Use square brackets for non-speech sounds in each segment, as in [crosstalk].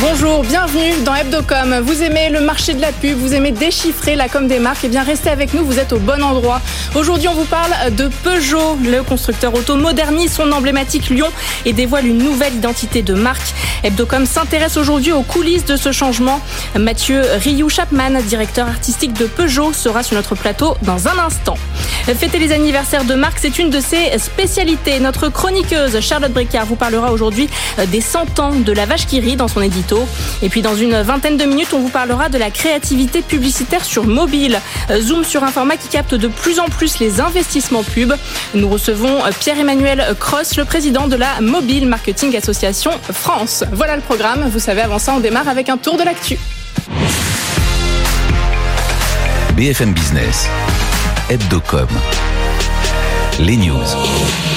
Bonjour, bienvenue dans Hebdocom. Vous aimez le marché de la pub, vous aimez déchiffrer la com des marques, et eh bien restez avec nous, vous êtes au bon endroit. Aujourd'hui, on vous parle de Peugeot. Le constructeur auto modernise son emblématique Lyon et dévoile une nouvelle identité de marque. Hebdocom s'intéresse aujourd'hui aux coulisses de ce changement. Mathieu Rioux-Chapman, directeur artistique de Peugeot, sera sur notre plateau dans un instant. Fêter les anniversaires de marque, c'est une de ses spécialités. Notre chroniqueuse Charlotte Bricard vous parlera aujourd'hui des 100 ans de la vache qui rit dans son édition et puis dans une vingtaine de minutes, on vous parlera de la créativité publicitaire sur mobile. Euh, zoom sur un format qui capte de plus en plus les investissements pub. Nous recevons euh, Pierre-Emmanuel Cross, le président de la Mobile Marketing Association France. Voilà le programme. Vous savez, avant ça, on démarre avec un tour de l'actu. BFM Business, Hebdocom, les news.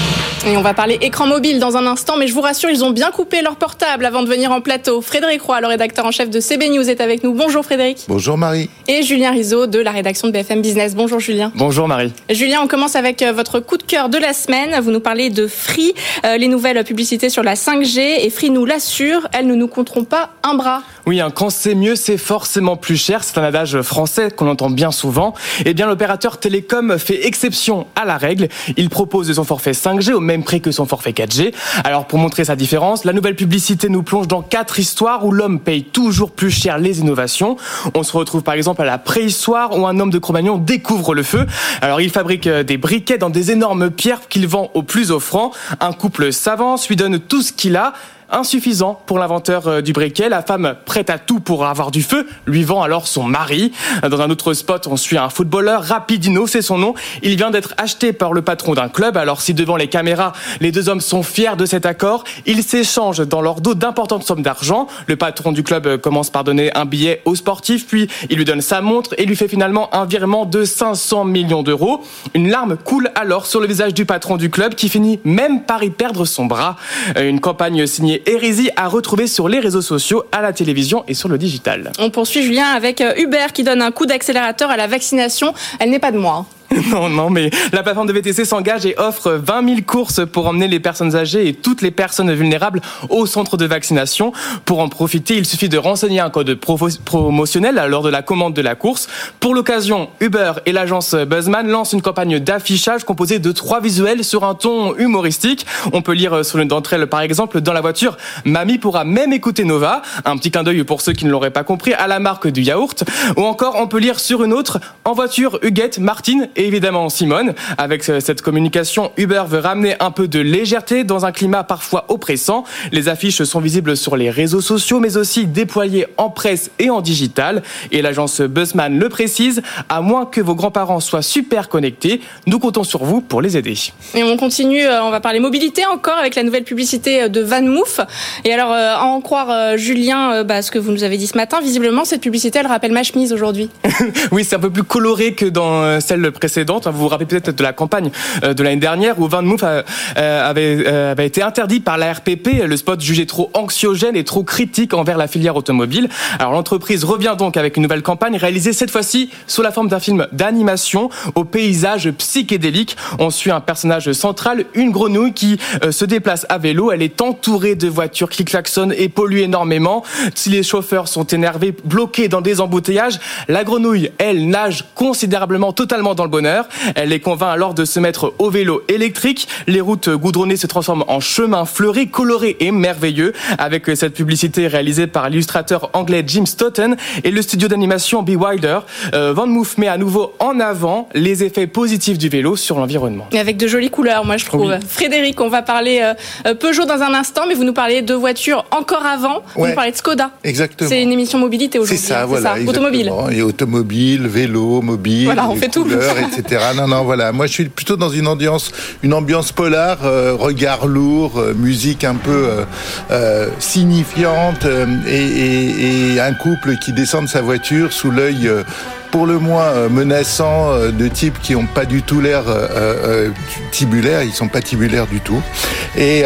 Et on va parler écran mobile dans un instant, mais je vous rassure, ils ont bien coupé leur portable avant de venir en plateau. Frédéric Roy, le rédacteur en chef de CB News, est avec nous. Bonjour Frédéric. Bonjour Marie. Et Julien Rizzo de la rédaction de BFM Business. Bonjour Julien. Bonjour Marie. Julien, on commence avec euh, votre coup de cœur de la semaine. Vous nous parlez de Free, euh, les nouvelles publicités sur la 5G. Et Free nous l'assure, elles ne nous compteront pas un bras. Oui, un quand c'est mieux, c'est forcément plus cher. C'est un adage français qu'on entend bien souvent. Eh bien, l'opérateur télécom fait exception à la règle. Il propose son forfait 5G au même prix que son forfait 4G. Alors pour montrer sa différence, la nouvelle publicité nous plonge dans quatre histoires où l'homme paye toujours plus cher les innovations. On se retrouve par exemple à la préhistoire où un homme de Cro-Magnon découvre le feu. Alors il fabrique euh, des briquets dans des énormes pierres qu'il vend au plus offrant. Un couple s'avance, lui donne tout ce qu'il a insuffisant pour l'inventeur euh, du briquet. La femme prête à tout pour avoir du feu lui vend alors son mari. Dans un autre spot, on suit un footballeur, Rapidino, c'est son nom. Il vient d'être acheté par le patron d'un club. Alors si devant les caméras, les deux hommes sont fiers de cet accord, ils s'échangent dans leur dos d'importantes sommes d'argent. Le patron du club euh, commence par donner un billet au sportif, puis il lui donne sa montre et lui fait finalement un virement de 500 millions d'euros. Une larme coule alors sur le visage du patron du club qui finit même par y perdre son bras. Euh, une campagne signée Hérésie à retrouver sur les réseaux sociaux, à la télévision et sur le digital. On poursuit Julien avec euh, Uber qui donne un coup d'accélérateur à la vaccination. Elle n'est pas de moi. [laughs] Non, non, mais la plateforme de VTC s'engage et offre 20 000 courses pour emmener les personnes âgées et toutes les personnes vulnérables au centre de vaccination. Pour en profiter, il suffit de renseigner un code promotionnel lors de la commande de la course. Pour l'occasion, Uber et l'agence Buzzman lancent une campagne d'affichage composée de trois visuels sur un ton humoristique. On peut lire sur l'une d'entre elles, par exemple, dans la voiture, Mamie pourra même écouter Nova. Un petit clin d'œil pour ceux qui ne l'auraient pas compris, à la marque du yaourt. Ou encore, on peut lire sur une autre, en voiture, Huguette, Martine et évidemment Simone. Avec euh, cette communication, Uber veut ramener un peu de légèreté dans un climat parfois oppressant. Les affiches sont visibles sur les réseaux sociaux, mais aussi déployées en presse et en digital. Et l'agence Buzzman le précise, à moins que vos grands-parents soient super connectés, nous comptons sur vous pour les aider. Et on continue, euh, on va parler mobilité encore avec la nouvelle publicité euh, de Van Moof. Et alors, à en croire Julien, bah, ce que vous nous avez dit ce matin, visiblement cette publicité, elle rappelle ma chemise aujourd'hui. [laughs] oui, c'est un peu plus coloré que dans celle précédente vous vous rappelez peut-être de la campagne euh, de l'année dernière où Van Moof euh, avait, euh, avait été interdit par la RPP, le spot jugé trop anxiogène et trop critique envers la filière automobile. Alors l'entreprise revient donc avec une nouvelle campagne réalisée cette fois-ci sous la forme d'un film d'animation au paysage psychédélique. On suit un personnage central, une grenouille qui se déplace à vélo. Elle est entourée de voitures qui klaxonnent et polluent énormément. Si les chauffeurs sont énervés, bloqués dans des embouteillages, la grenouille, elle, nage considérablement totalement dans le bonheur. Elle les convainc alors de se mettre au vélo électrique. Les routes goudronnées se transforment en chemins fleuris, colorés et merveilleux. Avec cette publicité réalisée par l'illustrateur anglais Jim Stoughton et le studio d'animation Be Wilder, euh, Van Moof met à nouveau en avant les effets positifs du vélo sur l'environnement. Avec de jolies couleurs, moi je trouve. Frédéric, on va parler euh, Peugeot dans un instant, mais vous nous parlez de voitures encore avant. Vous nous parlez de Skoda. Exactement. C'est une émission mobilité aujourd'hui. C'est ça, voilà. Automobile. Et automobile, vélo, mobile. Voilà, on fait tout. Non, non, voilà. Moi, je suis plutôt dans une ambiance, une ambiance polar, euh, regard lourd, euh, musique un peu euh, signifiante et, un couple qui descend de sa voiture sous l'œil pour le moins menaçant de types qui n'ont pas du tout l'air tibulaires, ils sont pas tibulaires du tout. Et,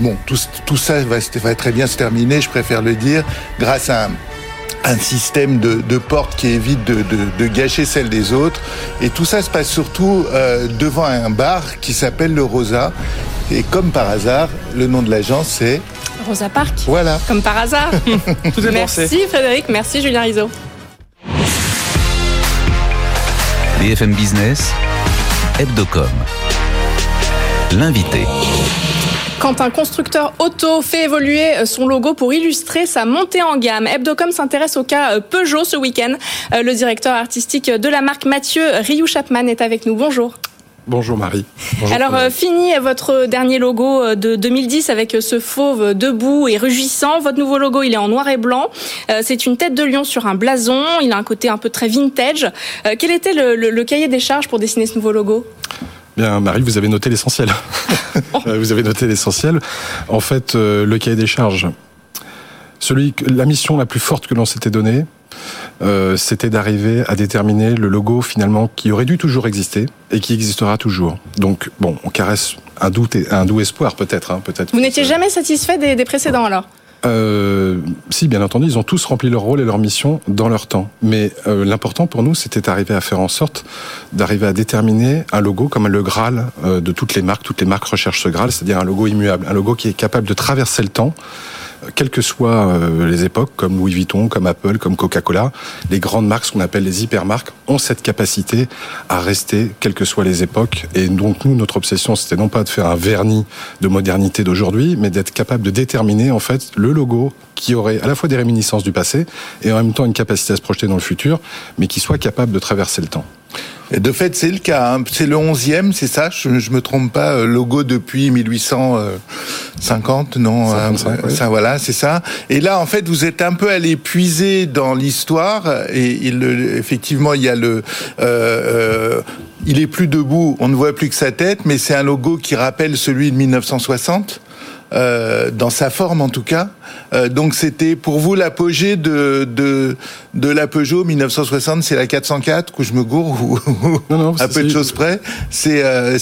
bon, tout, ça va, va, très bien se terminer, je préfère le dire, grâce à un système de, de porte qui évite de, de, de, gâcher celle des autres. Et tout ça se passe surtout euh, devant un bar qui s'appelle le Rosa. Et comme par hasard, le nom de l'agence c'est Rosa Park. Voilà. Comme par hasard. [laughs] merci Frédéric, merci Julien Rizzo. BFM Business, Hebdocom. L'invité. Quand un constructeur auto fait évoluer son logo pour illustrer sa montée en gamme, Hebdocom s'intéresse au cas Peugeot ce week-end. Le directeur artistique de la marque Mathieu Ryu Chapman est avec nous. Bonjour. Bonjour Marie. Bonjour Alors euh, fini votre dernier logo de 2010 avec ce fauve debout et rugissant. Votre nouveau logo, il est en noir et blanc. Euh, c'est une tête de lion sur un blason. Il a un côté un peu très vintage. Euh, quel était le, le, le cahier des charges pour dessiner ce nouveau logo? Bien, Marie, vous avez noté l'essentiel. [laughs] vous avez noté l'essentiel. En fait, le cahier des charges, celui, la mission la plus forte que l'on s'était donnée, euh, c'était d'arriver à déterminer le logo finalement qui aurait dû toujours exister et qui existera toujours. Donc bon, on caresse un doute et un doux espoir peut-être. Hein, peut-être. Vous n'étiez jamais satisfait des, des précédents alors? Euh, si, bien entendu, ils ont tous rempli leur rôle et leur mission dans leur temps. Mais euh, l'important pour nous, c'était d'arriver à faire en sorte d'arriver à déterminer un logo comme le Graal euh, de toutes les marques. Toutes les marques recherchent ce Graal, c'est-à-dire un logo immuable, un logo qui est capable de traverser le temps quelles que soient euh, les époques, comme Louis Vuitton, comme Apple, comme Coca-Cola, les grandes marques, ce qu'on appelle les hypermarques, ont cette capacité à rester, quelles que soient les époques. Et donc nous, notre obsession, c'était non pas de faire un vernis de modernité d'aujourd'hui, mais d'être capable de déterminer en fait le logo qui aurait à la fois des réminiscences du passé et en même temps une capacité à se projeter dans le futur, mais qui soit capable de traverser le temps. De fait, c'est le cas. Hein. C'est le 11e, c'est ça? Je ne me trompe pas. Euh, logo depuis 1850, non 55, euh, Ça, voilà, c'est ça. Et là, en fait, vous êtes un peu allé puiser dans l'histoire. Et il, effectivement, il y a le... Euh, il est plus debout, on ne voit plus que sa tête, mais c'est un logo qui rappelle celui de 1960. Euh, dans sa forme en tout cas. Euh, donc c'était pour vous l'apogée de, de, de la Peugeot 1960, c'est la 404 que je me gourre ou non, non, à peu de choses près. C'est euh,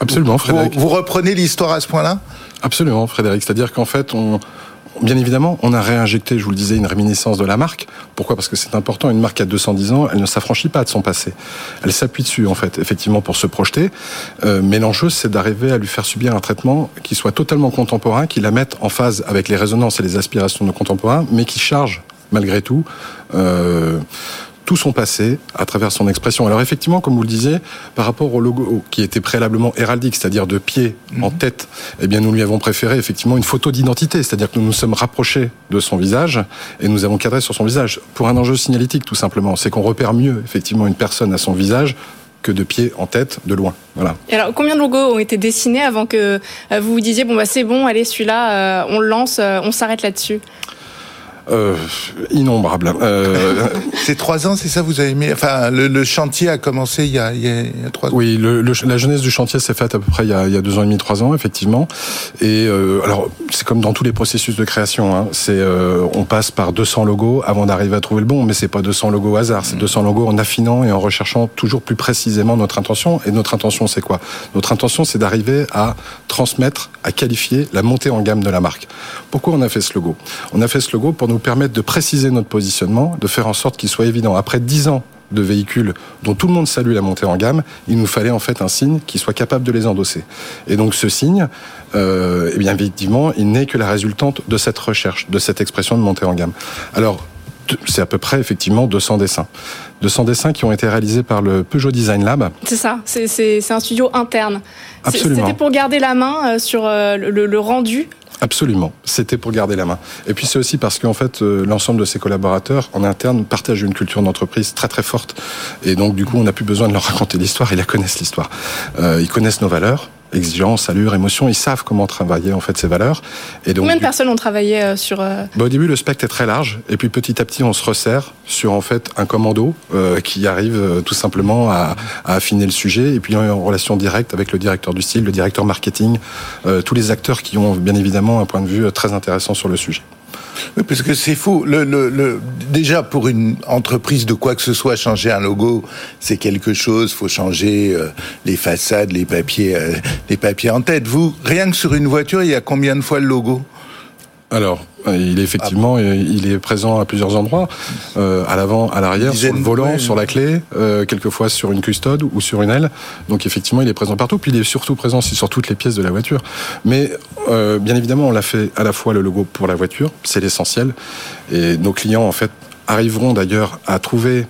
absolument Frédéric. Vous, vous reprenez l'histoire à ce point-là? Absolument Frédéric, c'est-à-dire qu'en fait on Bien évidemment, on a réinjecté, je vous le disais, une réminiscence de la marque. Pourquoi? Parce que c'est important. Une marque a 210 ans, elle ne s'affranchit pas de son passé. Elle s'appuie dessus, en fait, effectivement, pour se projeter. Euh, mais l'enjeu, c'est d'arriver à lui faire subir un traitement qui soit totalement contemporain, qui la mette en phase avec les résonances et les aspirations de nos contemporains, mais qui charge malgré tout euh, tout son passé à travers son expression. Alors effectivement, comme vous le disiez, par rapport au logo qui était préalablement héraldique, c'est-à-dire de pied en mhm. tête, eh bien nous lui avons préféré effectivement une photo d'identité, c'est-à-dire que nous nous sommes rapprochés de son visage et nous avons cadré sur son visage pour un enjeu signalétique tout simplement. C'est qu'on repère mieux effectivement une personne à son visage que de pied en tête, de loin. Voilà. Et alors, combien de logos ont été dessinés avant que euh, vous vous disiez bon bah c'est bon, allez celui-là, euh, on le lance, euh, on s'arrête là-dessus? Euh, innombrable. Euh... [laughs] c'est trois ans, c'est ça vous avez mis. Enfin, le, le, chantier a commencé il y a, il y a trois ans. Oui, le, le, la jeunesse du chantier s'est faite à peu près il y, a, il y a, deux ans et demi, trois ans, effectivement. Et euh, alors, c'est comme dans tous les processus de création. Hein, c'est euh, on passe par 200 logos avant d'arriver à trouver le bon, mais c'est pas 200 logos au hasard. C'est 200 logos en affinant et en recherchant toujours plus précisément notre intention. Et notre intention, c'est quoi? Notre intention, c'est d'arriver à transmettre, à qualifier la montée en gamme de la marque. Pourquoi on a fait ce logo? On a fait ce logo pour nous permettre de préciser notre positionnement, de faire en sorte qu'il soit évident. Après dix ans de véhicules dont tout le monde salue la montée en gamme, il nous fallait en fait un signe qui soit capable de les endosser. Et donc ce signe, euh, eh bien effectivement, il n'est que la résultante de cette recherche, de cette expression de montée en gamme. Alors c'est à peu près effectivement 200 dessins. 200 dessins qui ont été réalisés par le Peugeot Design Lab. C'est ça, c'est un studio interne. Absolument. C'était pour garder la main euh, sur euh, le, le rendu Absolument, c'était pour garder la main. Et puis c'est aussi parce qu'en fait euh, l'ensemble de ses collaborateurs en interne partagent une culture d'entreprise très très forte. Et donc du coup on n'a plus besoin de leur raconter l'histoire, ils la connaissent l'histoire. Euh, ils connaissent nos valeurs, exigence, allure, émotion, ils savent comment travailler en fait ces valeurs. Et donc, Combien de personnes ont travaillé euh, sur euh... bah, Au début, le spectre est très large, et puis petit à petit, on se resserre sur en fait un commando euh, qui arrive euh, tout simplement à, à, affiner le sujet, et puis en relation directe avec le directeur du style, le directeur marketing, euh, tous les acteurs qui ont bien évidemment un point de vue très intéressant sur le sujet. Oui, parce que c'est fou. Le, le, le, déjà, pour une entreprise de quoi que ce soit, changer un logo, c'est quelque chose. faut changer euh, les façades, les papiers, euh, les papiers en tête. Vous, rien que sur une voiture, il y a combien de fois le logo? Alors, il est effectivement, il est présent à plusieurs endroits, euh, à l'avant, à l'arrière, sur le volant, sur la clé, euh, quelquefois sur une custode ou sur une aile. Donc effectivement, il est présent partout. Puis il est surtout présent aussi sur toutes les pièces de la voiture. Mais euh, bien évidemment, on l'a fait à la fois le logo pour la voiture, c'est l'essentiel. Et nos clients, en fait, arriveront d'ailleurs à trouver.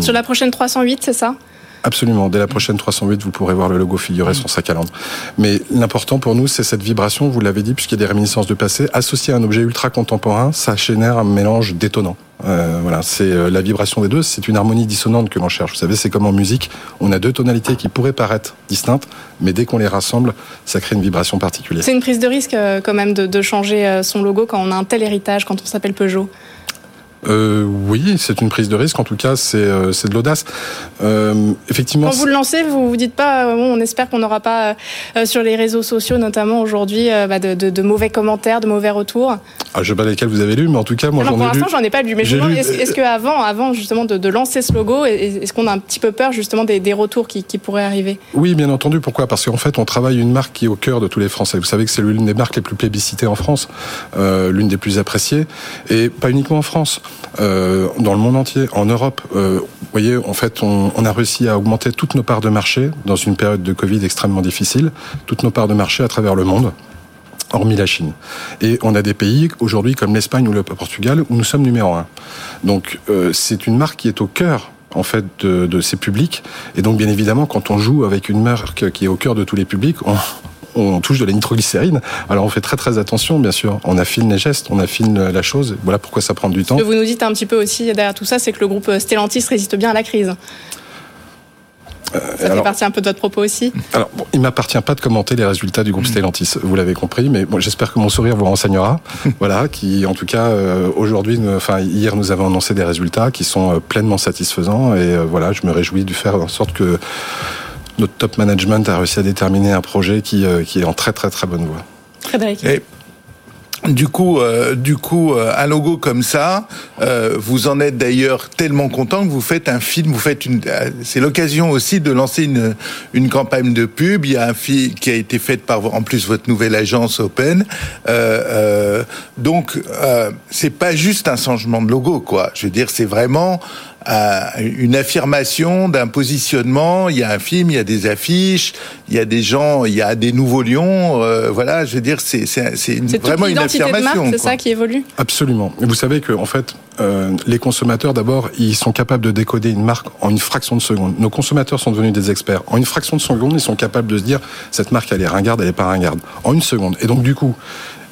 sur la prochaine 308, c'est ça? Absolument. Dès la prochaine 308, vous pourrez voir le logo figurer sur sa calandre. Mais l'important pour nous, c'est cette vibration, vous l'avez dit, puisqu'il y a des réminiscences de passé, associée à un objet ultra contemporain, ça génère un mélange détonnant. Euh, voilà, c'est euh, la vibration des deux, c'est une harmonie dissonante que l'on cherche. Vous savez, c'est comme en musique, on a deux tonalités qui pourraient paraître distinctes, mais dès qu'on les rassemble, ça crée une vibration particulière. C'est une prise de risque euh, quand même de, de changer son logo quand on a un tel héritage, quand on s'appelle Peugeot euh, oui, c'est une prise de risque. En tout cas, c'est euh, de l'audace. Euh, effectivement. Quand vous le lancez, vous vous dites pas, euh, bon, on espère qu'on n'aura pas euh, sur les réseaux sociaux, notamment aujourd'hui, bah, de, de, de, mauvais commentaires, de mauvais retours. Ah, je sais pas lesquels vous avez lu, mais en tout cas, moi, j'en ai lu. Pour l'instant, j'en ai pas lu. Mais je est-ce est qu'avant, avant justement de, de, lancer ce logo, est-ce qu'on a un petit peu peur justement des, des retours qui, qui, pourraient arriver? Oui, bien entendu. Pourquoi? Parce qu'en fait, on travaille une marque qui est au cœur de tous les Français. Vous savez que c'est l'une des marques les plus plébiscitées en France, l'une des plus appréciées, et pas uniquement en France. Euh, dans le monde entier, en Europe. Euh, vous voyez, en fait, on, a réussi à augmenter toutes nos parts de marché dans une période de Covid extrêmement difficile, toutes nos parts de marché à travers le monde hormis la Chine. Et on a des pays aujourd'hui comme l'Espagne ou le Portugal où nous sommes numéro un. Donc euh, c'est une marque qui est au cœur en fait de, de, ces publics. Et donc bien évidemment, quand on joue avec une marque qui est au cœur de tous les publics, on, on touche de la nitroglycérine. Alors on fait très très attention, bien sûr. On affine les gestes, on affine la chose. Voilà pourquoi ça prend du temps. Ce que vous nous dites un petit peu aussi derrière tout ça, c'est que le groupe Stellantis résiste bien à la crise. Euh, ça fait partie un peu de votre propos aussi. Alors, bon, il m'appartient pas de commenter les résultats du groupe Stellantis, vous l'avez compris, mais bon, j'espère que mon sourire vous renseignera. [laughs] voilà, qui, en tout cas, euh, aujourd'hui, enfin hier, nous avons annoncé des résultats qui sont euh, pleinement satisfaisants, et euh, voilà, je me réjouis de faire en sorte que notre top management a réussi à déterminer un projet qui, euh, qui est en très très très bonne voie. Frédéric. Et du coup, euh, du coup, euh, un logo comme ça, euh, vous en êtes d'ailleurs tellement content que vous faites un film. Vous faites une. Euh, c'est l'occasion aussi de lancer une une campagne de pub. Il y a un film qui a été fait par en plus votre nouvelle agence Open. donc, c'est pas juste un changement de logo, quoi. Je veux dire, c'est vraiment une affirmation d'un positionnement. Il y a un film, il y a des affiches, il y a des gens, il y a des nouveaux lions. Euh, voilà, je veux dire, c'est vraiment une affirmation. C'est ça qui évolue? Absolument. Et vous savez que en fait, euh, les consommateurs d'abord, ils sont capables de décoder une marque en une fraction de seconde. Nos consommateurs sont devenus des experts. En une fraction de seconde, ils sont capables de se dire cette marque elle est ringarde, elle est pas ringarde. En une seconde. Et donc du coup,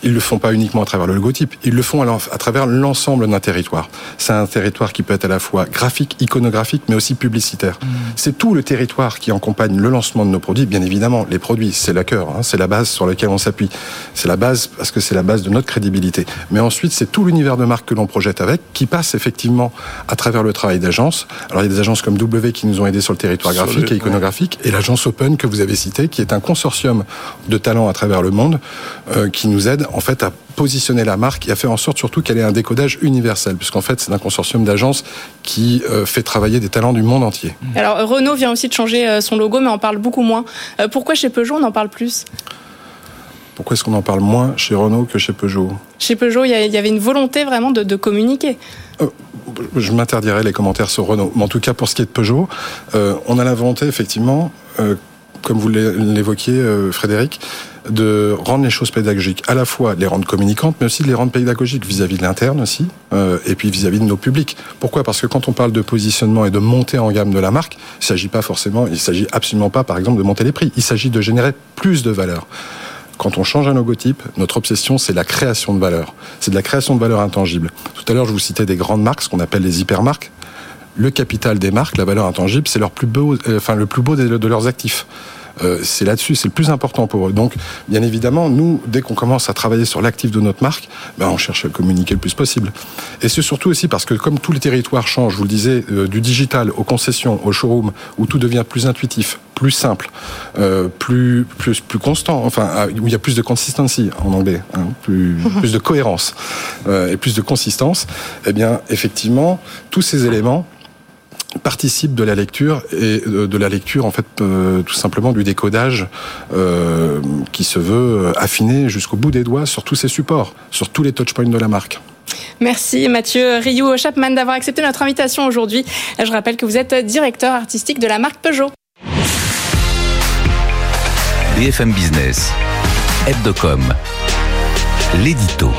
ils le font pas uniquement à travers le logotype, ils le font à travers l'ensemble d'un territoire. C'est un territoire qui peut être à la fois graphique, iconographique, mais aussi publicitaire. Mmh. C'est tout le territoire qui accompagne le lancement de nos produits. Bien évidemment, les produits, c'est la cœur, hein, c'est la base sur laquelle on s'appuie. C'est la base parce que c'est la base de notre crédibilité. Mais ensuite, c'est tout l'univers de marque que l'on projette avec, qui passe effectivement à travers le travail d'agences. Alors il y a des agences comme W qui nous ont aidés sur le territoire graphique et iconographique, et l'agence Open que vous avez citée, qui est un consortium de talents à travers le monde, euh, qui nous aide en fait à positionner la marque et à faire en sorte surtout qu'elle ait un décodage universel, puisqu'en fait c'est un consortium d'agences qui euh, fait travailler des talents du monde entier. Alors Renault vient aussi de changer euh, son logo, mais on parle beaucoup moins. Euh, pourquoi chez Peugeot on en parle plus? Pourquoi est-ce qu'on en parle moins chez Renault que chez Peugeot? Chez Peugeot, il y avait une volonté vraiment de, de communiquer. Euh, je m'interdirais les commentaires sur Renault. Mais en tout cas, pour ce qui est de Peugeot, euh, on a la volonté, effectivement, euh, comme vous l'évoquiez, Frédéric, de rendre les choses pédagogiques, à la fois les rendre communicantes, mais aussi de les rendre pédagogiques vis-à-vis de l'interne aussi, euh, et puis vis-à-vis -vis de nos publics. Pourquoi? Parce que quand on parle de positionnement et de montée en gamme de la marque, il s'agit pas forcément, il s'agit absolument pas, par exemple, de monter les prix. Il s'agit de générer plus de valeur quand on change un logotype, notre obsession, c'est la création de valeur. C'est de la création de valeur intangible. Tout à l'heure, je vous citais des grandes marques, ce qu'on appelle les hypermarques. Le capital des marques, la valeur intangible, c'est leur plus beau, euh, enfin, le plus beau de leurs actifs. Euh, c'est là-dessus, c'est le plus important pour eux. Donc, bien évidemment, nous, dès qu'on commence à travailler sur l'actif de notre marque, ben, on cherche à communiquer le plus possible. Et c'est surtout aussi parce que comme tous les territoires changent, je vous le disais, euh, du digital aux concessions, au showroom, où tout devient plus intuitif, plus simple, euh, plus, plus, plus constant, enfin, où il y a plus de consistency en anglais, hein, plus, plus de cohérence euh, et plus de consistance, eh bien, effectivement, tous ces éléments participe de la lecture et de la lecture en fait tout simplement du décodage qui se veut affiné jusqu'au bout des doigts sur tous ces supports, sur tous les touchpoints de la marque. Merci Mathieu Rioux Chapman d'avoir accepté notre invitation aujourd'hui. Je rappelle que vous êtes directeur artistique de la marque Peugeot. BFM Business, Hebdocom, l'édito.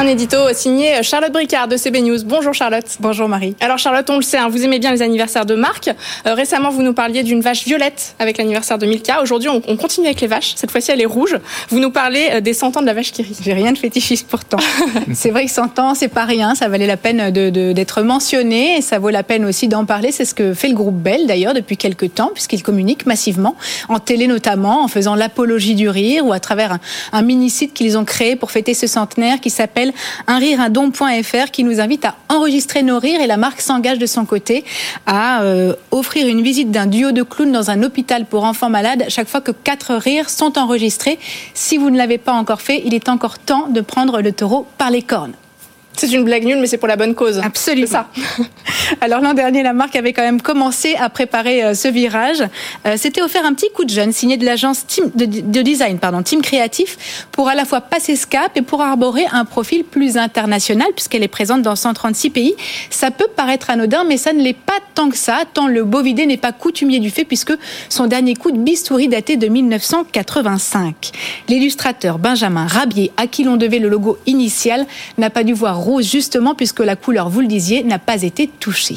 Un édito signé Charlotte Bricard de CB News. Bonjour Charlotte. Bonjour Marie. Alors Charlotte, on le sait, hein, vous aimez bien les anniversaires de marque. Euh, récemment, vous nous parliez d'une vache violette avec l'anniversaire de Milka. Aujourd'hui, on, continue avec les vaches. Cette fois-ci, elle est rouge. Vous nous parlez euh, des 100 ans de la vache qui rit. J'ai rien de fétichiste pourtant. [laughs] c'est vrai que 100 ans, c'est pas rien. Ça valait la peine d'être mentionné et ça vaut la peine aussi d'en parler. C'est ce que fait le groupe Bell d'ailleurs depuis quelques temps puisqu'il communique massivement en télé notamment en faisant l'apologie du rire ou à travers un, un mini-site qu'ils ont créé pour fêter ce centenaire qui s'appelle unrireundon.fr qui nous invite à enregistrer nos rires et la marque s'engage de son côté à euh, offrir une visite d'un duo de clowns dans un hôpital pour enfants malades chaque fois que quatre rires sont enregistrés. Si vous ne l'avez pas encore fait, il est encore temps de prendre le taureau par les cornes. C'est une blague nulle, mais c'est pour la bonne cause. Absolument. Ça. [laughs] Alors l'an dernier, la marque avait quand même commencé à préparer euh, ce virage. Euh, C'était offert un petit coup de jeune signé de l'agence de, de, design, pardon, Team Créatif, pour à la fois passer ce cap et pour arborer un profil plus international, puisqu'elle est présente dans 136 pays. Ça peut paraître anodin, mais ça ne l'est pas tant que ça, tant le beau vidé n'est pas coutumier du fait, puisque son dernier coup de bistouri datait de 1985. L'illustrateur Benjamin Rabier, à qui l'on devait le logo initial, n'a pas dû voir justement puisque la couleur, vous le disiez, n'a pas été touchée.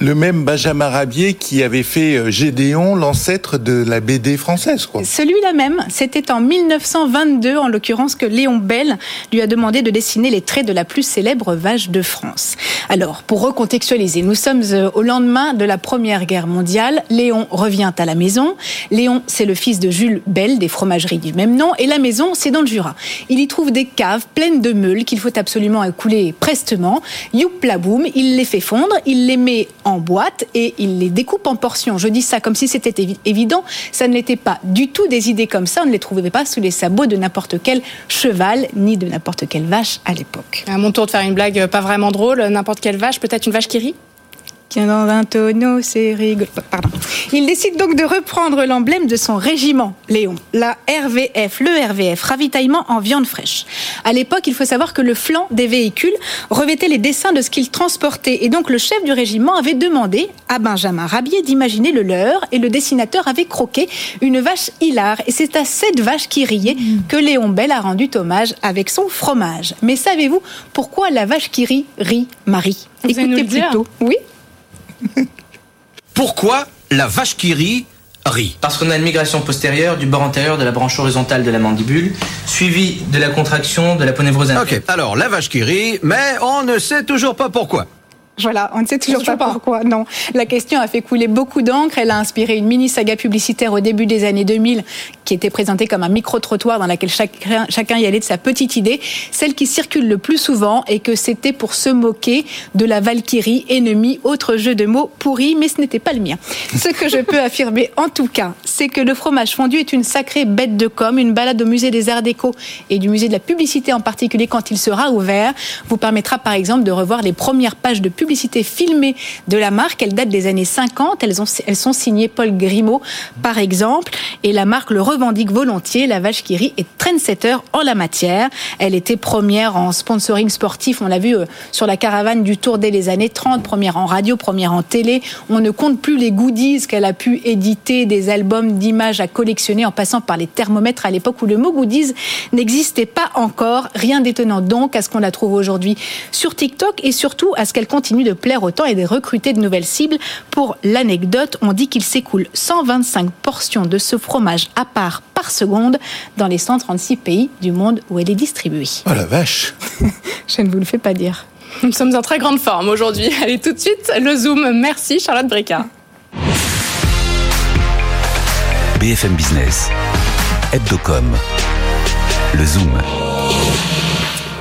Le même Benjamin Rabier qui avait fait euh, Gédéon, l'ancêtre de la BD française, quoi. Celui-là même, c'était en 1922, en l'occurrence, que Léon Bell lui a demandé de dessiner les traits de la plus célèbre vache de France. Alors, pour recontextualiser, nous sommes euh, au lendemain de la Première Guerre mondiale. Léon revient à la maison. Léon, c'est le fils de Jules Bell, des fromageries du même nom, et la maison, c'est dans le Jura. Il y trouve des caves pleines de meules qu'il faut absolument écouler prestement. Youpla boum, il les fait fondre, il les met en boîte et il les découpe en portions. Je dis ça comme si c'était évident. Ça ne l'était pas du tout des idées comme ça. On ne les trouvait pas sous les sabots de n'importe quel cheval ni de n'importe quelle vache à l'époque. À mon tour de faire une blague pas vraiment drôle, n'importe quelle vache, peut-être une vache qui rit? Dans un tonneau, c'est rigolo. Pardon. Il décide donc de reprendre l'emblème de son régiment, Léon, la RVF, le RVF, ravitaillement en viande fraîche. À l'époque, il faut savoir que le flanc des véhicules revêtait les dessins de ce qu'ils transportaient. Et donc, le chef du régiment avait demandé à Benjamin Rabier d'imaginer le leur et le dessinateur avait croqué une vache hilar. Et c'est à cette vache qui riait que Léon Bell a rendu hommage avec son fromage. Mais savez-vous pourquoi la vache qui rit rit Marie? Écoutez plutôt. Oui? [laughs] pourquoi la vache qui rit rit? Parce qu'on a une migration postérieure du bord antérieur de la branche horizontale de la mandibule, suivie de la contraction de la ponévrose Ok, alors la vache qui rit, mais on ne sait toujours pas pourquoi. Voilà, on ne sait toujours, pas, pourquoi. Non, la question a fait couler beaucoup d'encre. Elle a inspiré une mini saga publicitaire au début des années 2000, qui était présentée comme un micro-trottoir dans laquelle chacun, chacun y allait de sa petite idée. Celle qui circule le plus souvent et que c'était pour se moquer de la Valkyrie, ennemie, autre jeu de mots pourri, mais ce n'était pas le mien. Ce que je peux [laughs] affirmer, en tout cas, c'est que le fromage fondu est une sacrée bête de com. Une balade au musée des Arts Déco et du musée de la publicité en particulier quand il sera ouvert vous permettra par exemple de revoir les premières pages de publicité filmées de la marque. Elles datent des années 50. Elles, ont, elles sont signées Paul Grimaud, par exemple. Et la marque le revendique volontiers. La vache qui rit est trendsetter en la matière. Elle était première en sponsoring sportif. On l'a vu euh, sur la caravane du Tour dès les années 30. Première en radio, première en télé. On ne compte plus les goodies qu'elle a pu éditer, des albums d'images à collectionner en passant par les thermomètres à l'époque où le mot goodies n'existait pas encore. Rien d'étonnant donc à ce qu'on la trouve aujourd'hui sur TikTok et surtout à ce qu'elle continue de plaire autant et de recruter de nouvelles cibles. Pour l'anecdote, on dit qu'il s'écoule 125 portions de ce fromage à part par seconde dans les 136 pays du monde où elle est distribuée. Oh la vache [laughs] Je ne vous le fais pas dire. Nous sommes en très grande forme aujourd'hui. [laughs] Allez tout de suite, le Zoom. Merci Charlotte Breca. BFM Business, Hebdocom, le Zoom.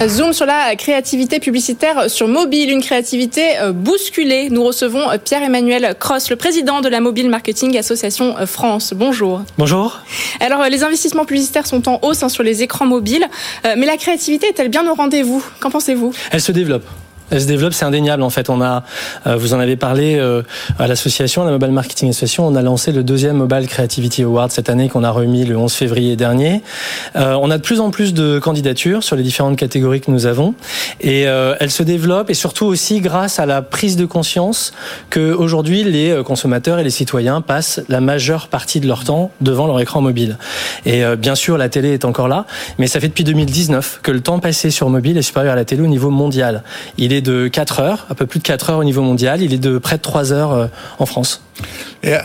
Zoom sur la créativité publicitaire sur mobile, une créativité euh, bousculée. Nous recevons euh, Pierre-Emmanuel Cross, le président de la Mobile Marketing Association euh, France. Bonjour. Bonjour. Alors, les investissements publicitaires sont en hausse hein, sur les écrans mobiles, mais la créativité est-elle bien au rendez-vous? Qu'en pensez-vous? Elle se développe. Elle se développe, c'est indéniable en fait. On a, euh, vous en avez parlé euh, à l'association, la Mobile Marketing Association, on a lancé le deuxième Mobile Creativity Award cette année qu'on a remis le 11 février dernier. Euh, on a de plus en plus de candidatures sur les différentes catégories que nous avons et elle se développe et surtout aussi grâce à la prise de conscience que aujourd'hui les consommateurs et les citoyens passent la majeure partie de leur temps devant leur écran mobile. Et bien sûr, la télé est encore là, mais ça fait depuis 2019 que le temps passé sur mobile est supérieur à la télé au niveau mondial. Il est de 4 heures, un peu plus de 4 heures au niveau mondial. Il est de près de 3 heures euh, en France. Et euh,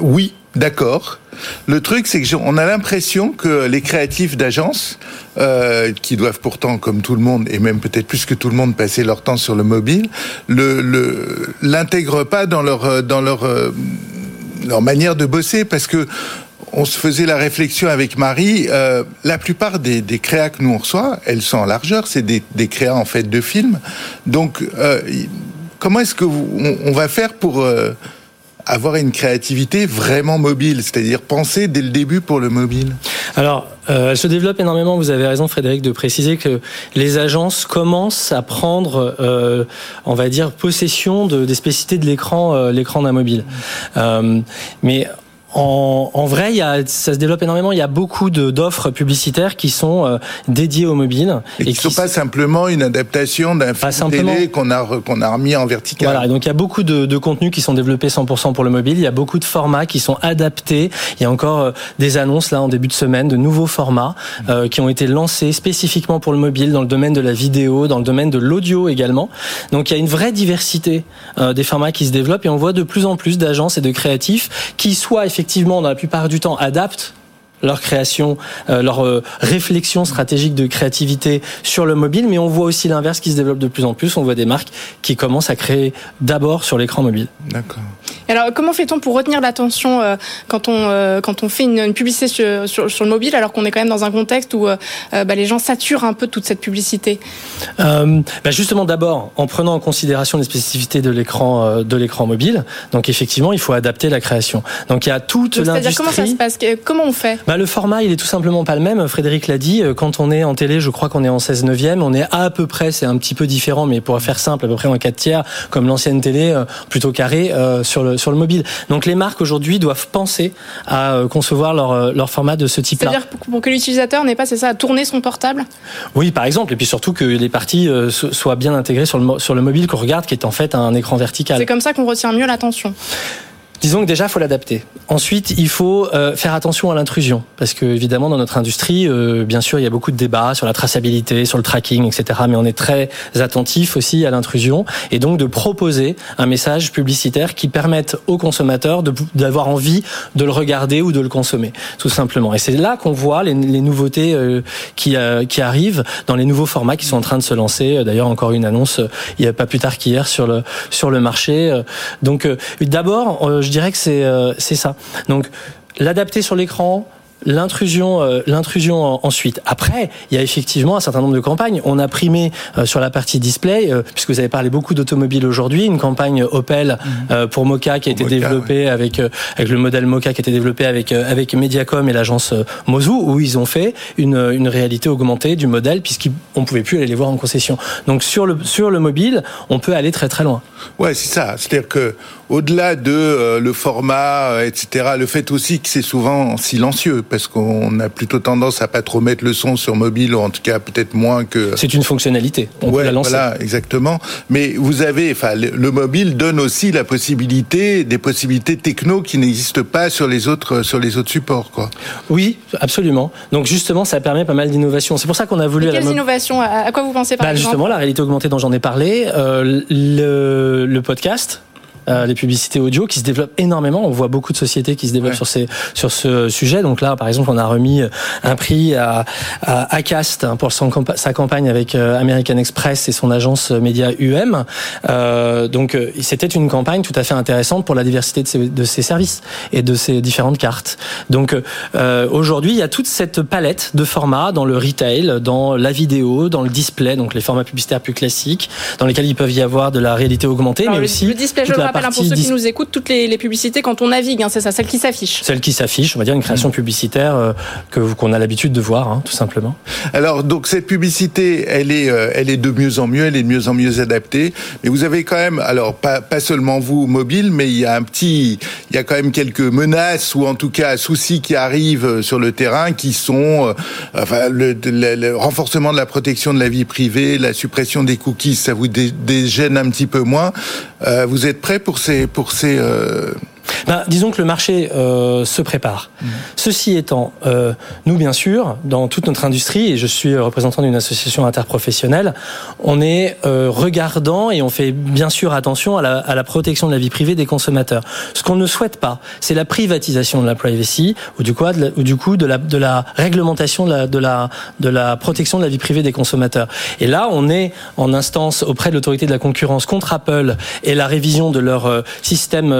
oui, d'accord. Le truc, c'est que on a l'impression que les créatifs d'agence, euh, qui doivent pourtant, comme tout le monde, et même peut-être plus que tout le monde, passer leur temps sur le mobile, le l'intègrent pas dans leur dans leur leur manière de bosser parce que on se faisait la réflexion avec Marie. Euh, la plupart des, créas que nous on reçoit, elles sont en largeur. C'est des, des, créas en fait de films. Donc, euh, comment est-ce que on, va faire pour euh, avoir une créativité vraiment mobile, c'est-à-dire penser dès le début pour le mobile? Alors, elle se développe énormément. Vous avez raison, Frédéric, de préciser que les agences commencent à prendre, on va dire, possession de, des spécificités de l'écran, l'écran d'un mobile. mais en, en, vrai, il y a, ça se développe énormément. Il y a beaucoup d'offres publicitaires qui sont euh, dédiées au mobile. Et, qui ne sont pas simplement une adaptation d'un film télé qu'on a, qu'on a remis en vertical. Voilà, donc il y a beaucoup de, de, contenus qui sont développés 100% pour le mobile. Il y a beaucoup de formats qui sont adaptés. Il y a encore euh, des annonces là en début de semaine de nouveaux formats euh, qui ont été lancés spécifiquement pour le mobile dans le domaine de la vidéo, dans le domaine de l'audio également. Donc il y a une vraie diversité des formats qui se développent et on voit de plus en plus d'agences et de créatifs qui soient effectivement effectivement, dans la plupart du temps, adaptent leur création, euh, leur euh, réflexion stratégique de créativité sur le mobile, mais on voit aussi l'inverse qui se développe de plus en plus. On voit des marques qui commencent à créer d'abord sur l'écran mobile. D'accord. Alors, comment fait-on pour retenir l'attention euh, quand on quand on fait une, publicité sur, sur, le mobile, alors qu'on est quand même dans un contexte où bah, les gens saturent un peu toute cette publicité? Bah Justement, d'abord en prenant en considération les spécificités de l'écran de l'écran mobile. Donc, effectivement, il faut adapter la création. Donc, il y a toute l'industrie. C'est-à-dire comment ça se passe? Comment on fait? Bah, le format, il est tout simplement pas le même. Frédéric l'a dit. Euh, quand on est en télé, je crois qu'on est en 16 neuvième. On est à peu près, c'est un petit peu différent, mais pour faire simple, à peu près en 4 tiers, comme l'ancienne télé, euh, plutôt carré euh, sur le sur le mobile. Donc les marques aujourd'hui doivent penser à concevoir leur leur format de ce type-là. C'est-à-dire pour que l'utilisateur n'ait pas, c'est ça, à tourner son portable? Oui, par exemple, et puis surtout que les parties soient bien intégrées sur le sur le mobile qu'on regarde, qui est en fait un écran vertical. C'est comme ça qu'on retient mieux l'attention. Disons que déjà, il faut l'adapter. Ensuite, il faut euh, faire attention à l'intrusion, parce que évidemment, dans notre industrie, euh, bien sûr, il y a beaucoup de débats sur la traçabilité, sur le tracking, etc. Mais on est très attentif aussi à l'intrusion, et donc de proposer un message publicitaire qui permette aux consommateurs d'avoir envie de le regarder ou de le consommer, tout simplement. Et c'est là qu'on voit les, les nouveautés euh, qui, qui arrivent dans les nouveaux formats qui sont en train de se lancer. D'ailleurs, encore une annonce il n'y a pas plus tard qu'hier sur le sur le marché. Donc, d'abord, je dirais que c'est euh, c'est ça. Donc l'adapter sur l'écran, l'intrusion euh, l'intrusion ensuite. Après il y a effectivement un certain nombre de campagnes. On a primé euh, sur la partie display euh, puisque vous avez parlé beaucoup d'automobile aujourd'hui une campagne Opel mhm. pour Mocha qui a été développée avec avec le modèle Mocha qui a été développé avec avec Mediacom et l'agence Mozu où ils ont fait une une réalité augmentée du modèle puisqu'on pouvait plus aller les voir en concession. Donc sur le sur le mobile on peut aller très très loin. Ouais c'est ça. C'est-à-dire que au-delà de le format etc le fait aussi que c'est souvent silencieux parce qu'on a plutôt tendance à pas trop mettre le son sur mobile, ou en tout cas peut-être moins que. C'est une fonctionnalité. On peut la lancer. Voilà, exactement. Mais vous avez, enfin, le mobile donne aussi la possibilité, des possibilités techno qui n'existent pas sur les autres, sur les autres supports, quoi. Oui, absolument. Donc justement, ça permet pas mal d'innovations. C'est pour ça qu'on a voulu. quelles innovations À quoi vous pensez par bah, exemple? Justement, la réalité augmentée dont j'en ai parlé, euh, le, le podcast euh, les publicités audio qui se développent énormément. On voit beaucoup de sociétés qui se développent sur ces sur ce sujet. Donc là, par exemple, on a remis un prix à, à Acast hein, pour son, sa campagne avec euh, American Express et son agence média UM. Euh, donc euh, c'était une campagne tout à fait intéressante pour la diversité de ses, de ses services et de ses différentes cartes. Donc euh, aujourd'hui, il y a toute cette palette de formats dans le retail, dans la vidéo, dans le display, donc les formats publicitaires plus classiques, dans lesquels il peuvent y avoir de la réalité augmentée, mais aussi le display, je rappelle hein, pour ceux qui nous écoutent toutes les, publicités quand on navigue, hein, c'est ça, celles qui s'affichent. Celles qui s'affichent, on va dire une création mm. publicitaire euh, que qu'on a l'habitude de voir, hein, tout simplement. Alors donc cette publicité, elle est, euh, elle est de mieux en mieux, elle est de mieux en mieux adaptée. Mais vous avez quand même, alors pas, pas seulement vous mobile, mais il y a un petit, il y a quand même quelques menaces ou en tout cas soucis qui arrivent sur le terrain, qui sont, enfin le, le, renforcement de la protection de la vie privée, la suppression des cookies, ça vous dégêne un petit peu moins. Euh, vous êtes prêt pour ces pour ces euh, ben, disons que le marché euh, se prépare. Mmh. Ceci étant, euh, nous bien sûr, dans toute notre industrie, et je suis représentant d'une association interprofessionnelle, on est euh, regardant et on fait bien sûr attention à la, à la, protection de la vie privée des consommateurs. Ce qu'on ne souhaite pas, c'est la privatisation de la privacy ou du, coup, de la, ou du coup de la, de la réglementation de la, de, la, de la protection de la vie privée des consommateurs. Et là, on est en instance auprès de l'autorité de la concurrence contre Apple et la révision de leur euh, système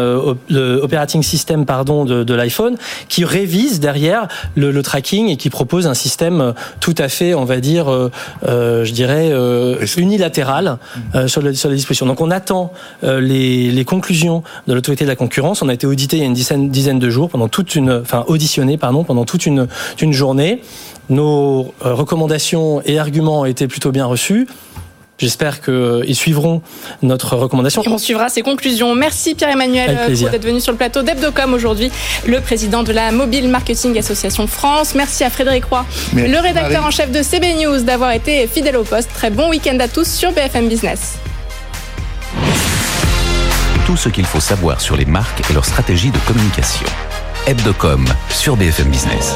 operating system pardon de, de l'iPhone qui révise derrière le, le, tracking et qui propose un système euh, tout à fait, on va dire, euh, euh je dirais euh, unilatéral euh, sur, le, sur les dispositions. Donc on attend les, les, conclusions de l'autorité de la concurrence. On a été audité il y a une dizaine, dizaine de jours pendant toute une, enfin auditionné pardon pendant toute une, une journée. Nos recommandations et arguments ont été plutôt bien reçus. J'espère qu'ils suivront notre recommandation. Et on suivra ces conclusions. Merci Pierre-Emmanuel d'être venu sur le plateau d'Ebdocom aujourd'hui, le président de la Mobile Marketing Association France. Merci à Frédéric Roy, le rédacteur en chef de CB News, d'avoir été fidèle au poste. Très bon week-end à tous sur BFM Business. Tout ce qu'il faut savoir sur les marques et leur stratégie de communication. Hebdocom sur BFM Business.